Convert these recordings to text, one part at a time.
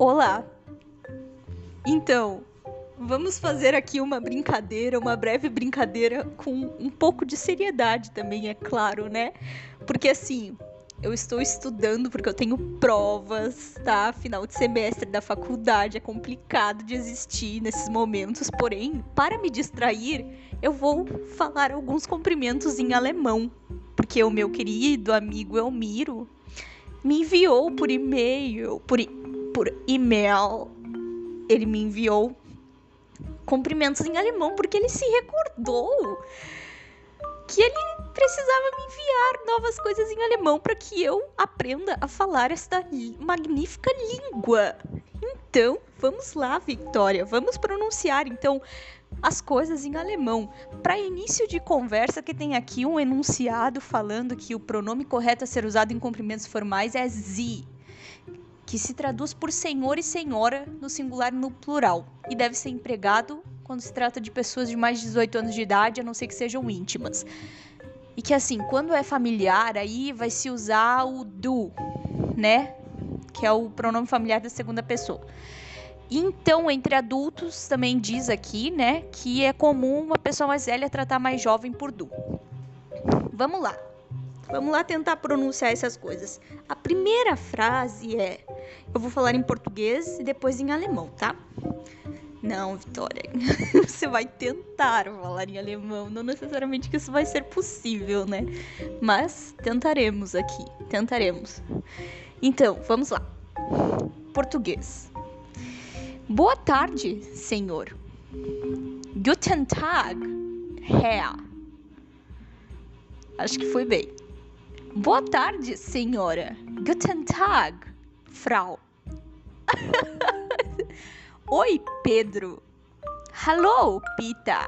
Olá! Então, vamos fazer aqui uma brincadeira, uma breve brincadeira com um pouco de seriedade também, é claro, né? Porque assim, eu estou estudando porque eu tenho provas, tá? Final de semestre da faculdade é complicado de existir nesses momentos, porém, para me distrair, eu vou falar alguns cumprimentos em alemão, porque o meu querido amigo Elmiro me enviou por e-mail, por, por e-mail, ele me enviou cumprimentos em alemão porque ele se recordou que ele precisava me enviar novas coisas em alemão para que eu aprenda a falar esta magnífica língua. Então, vamos lá, Victoria, vamos pronunciar então as coisas em alemão. Para início de conversa, que tem aqui um enunciado falando que o pronome correto a ser usado em cumprimentos formais é sie, que se traduz por senhor e senhora no singular e no plural, e deve ser empregado quando se trata de pessoas de mais de 18 anos de idade, a não ser que sejam íntimas. E que assim, quando é familiar, aí vai se usar o du, né? Que é o pronome familiar da segunda pessoa. Então, entre adultos, também diz aqui, né, que é comum uma pessoa mais velha tratar mais jovem por du. Vamos lá. Vamos lá tentar pronunciar essas coisas. A primeira frase é: eu vou falar em português e depois em alemão, tá? Não, Vitória, você vai tentar falar em alemão. Não necessariamente que isso vai ser possível, né? Mas tentaremos aqui, tentaremos. Então, vamos lá. Português. Boa tarde, senhor. Guten Tag, Herr. Acho que foi bem. Boa tarde, senhora. Guten Tag, Frau. Oi, Pedro. Hello, Pita.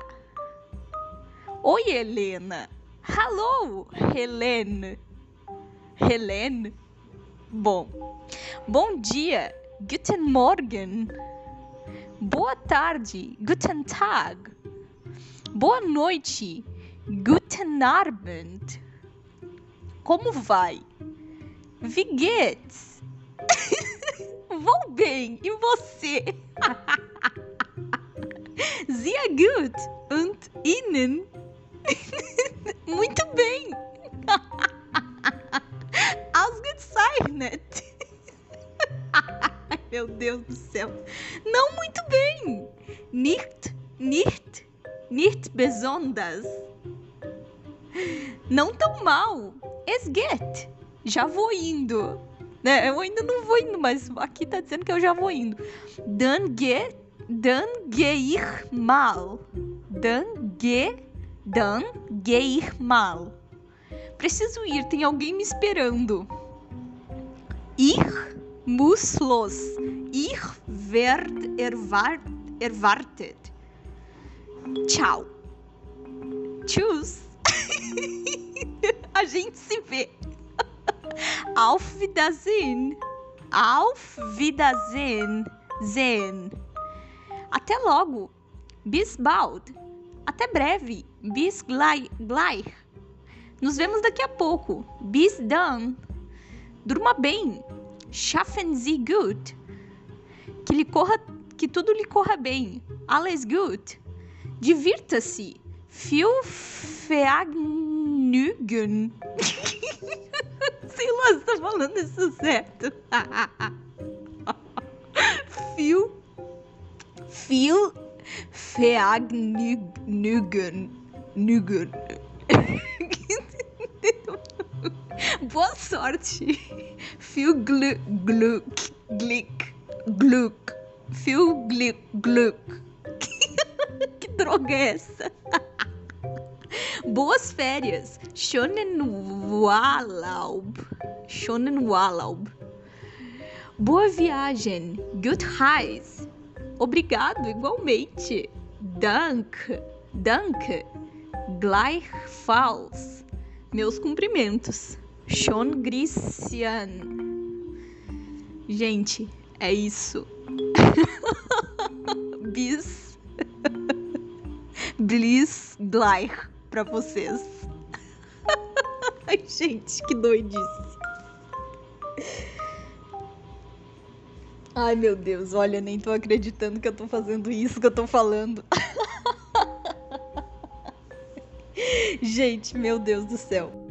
Oi, Helena. Hello, Helene. Helene? Bom. Bom dia. Guten Morgen. Boa tarde. Guten Tag. Boa noite. Guten Abend. Como vai? Geht's? Vou bem. E você? Sehr gut. Und Ihnen? Muito bem. Ausgezeichnet. Meu Deus do céu. Não muito bem. Nicht, nicht, nicht besonders. Não tão mal. Es geht. Já vou indo. Né? Eu ainda não vou indo, mas aqui tá dizendo que eu já vou indo. Dan ge, dan geir mal. Dan ge, dan geir mal. Preciso ir, tem alguém me esperando. Ich muss los. Ich werd erwart, erwartet. Tchau. Tschüss. A gente se vê. Auf Wiedersehen. Auf Wiedersehen. Zen. Até logo. Bis bald. Até breve. Bis gleich. Nos vemos daqui a pouco. Bis dann. Durma bem. Schaffen Sie gut. Que lhe corra, que tudo lhe corra bem. Alles gut. Divirta-se. Viel Vergnügen. Sei lá se tá falando isso certo. Viel. Viel Vergnügen. Nügen. Boa sorte. Viel Glück. Glück. Glück. Glück. Viel Glück. Glück. que droga é essa? Boas férias. Schönen Urlaub. Schönen Urlaub. Boa viagem. Good Reise. Obrigado, igualmente. Dank. Dank. Gleichfalls. Meus cumprimentos. Schon Christian. Gente, é isso. Bis. Bliss gleich para vocês. Ai, gente, que doidice. Ai, meu Deus, olha, nem tô acreditando que eu tô fazendo isso que eu tô falando. Gente, meu Deus do céu.